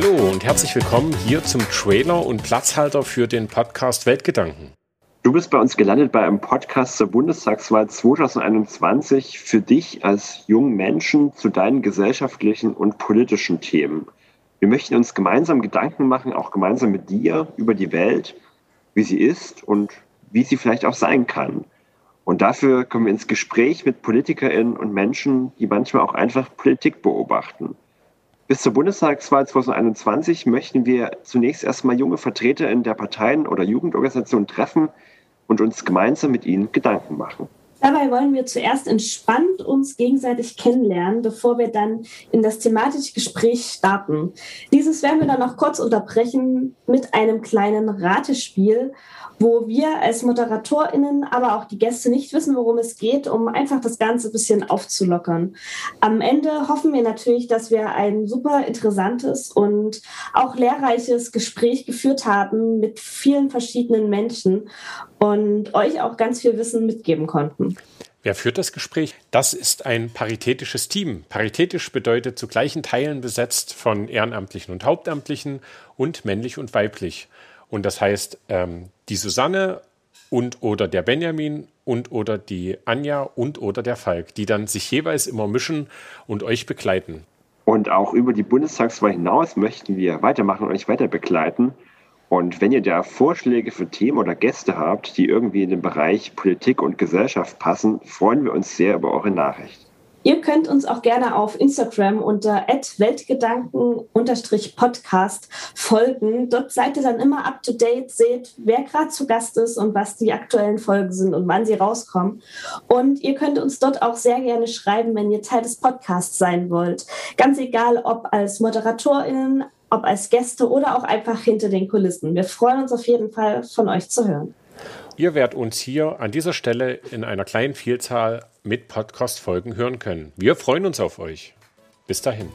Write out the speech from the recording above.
Hallo und herzlich willkommen hier zum Trailer und Platzhalter für den Podcast Weltgedanken. Du bist bei uns gelandet bei einem Podcast zur Bundestagswahl 2021 für dich als jungen Menschen zu deinen gesellschaftlichen und politischen Themen. Wir möchten uns gemeinsam Gedanken machen, auch gemeinsam mit dir über die Welt, wie sie ist und wie sie vielleicht auch sein kann. Und dafür kommen wir ins Gespräch mit PolitikerInnen und Menschen, die manchmal auch einfach Politik beobachten. Bis zur Bundestagswahl 2021 möchten wir zunächst erstmal junge VertreterInnen der Parteien oder Jugendorganisationen treffen und uns gemeinsam mit ihnen Gedanken machen. Dabei wollen wir zuerst entspannt uns gegenseitig kennenlernen, bevor wir dann in das thematische Gespräch starten. Dieses werden wir dann noch kurz unterbrechen mit einem kleinen Ratespiel, wo wir als ModeratorInnen, aber auch die Gäste nicht wissen, worum es geht, um einfach das Ganze ein bisschen aufzulockern. Am Ende hoffen wir natürlich, dass wir ein super interessantes und auch lehrreiches Gespräch geführt haben mit vielen verschiedenen Menschen und euch auch ganz viel Wissen mitgeben konnten. Wer führt das Gespräch? Das ist ein paritätisches Team. Paritätisch bedeutet zu gleichen Teilen besetzt von Ehrenamtlichen und Hauptamtlichen und männlich und weiblich. Und das heißt, ähm, die Susanne und oder der Benjamin und oder die Anja und oder der Falk, die dann sich jeweils immer mischen und euch begleiten. Und auch über die Bundestagswahl hinaus möchten wir weitermachen und euch weiter begleiten. Und wenn ihr da Vorschläge für Themen oder Gäste habt, die irgendwie in den Bereich Politik und Gesellschaft passen, freuen wir uns sehr über eure Nachricht. Ihr könnt uns auch gerne auf Instagram unter weltgedanken-podcast folgen. Dort seid ihr dann immer up to date, seht, wer gerade zu Gast ist und was die aktuellen Folgen sind und wann sie rauskommen. Und ihr könnt uns dort auch sehr gerne schreiben, wenn ihr Teil des Podcasts sein wollt. Ganz egal, ob als ModeratorInnen, ob als Gäste oder auch einfach hinter den Kulissen. Wir freuen uns auf jeden Fall, von euch zu hören. Ihr werdet uns hier an dieser Stelle in einer kleinen Vielzahl mit Podcast-Folgen hören können. Wir freuen uns auf euch. Bis dahin.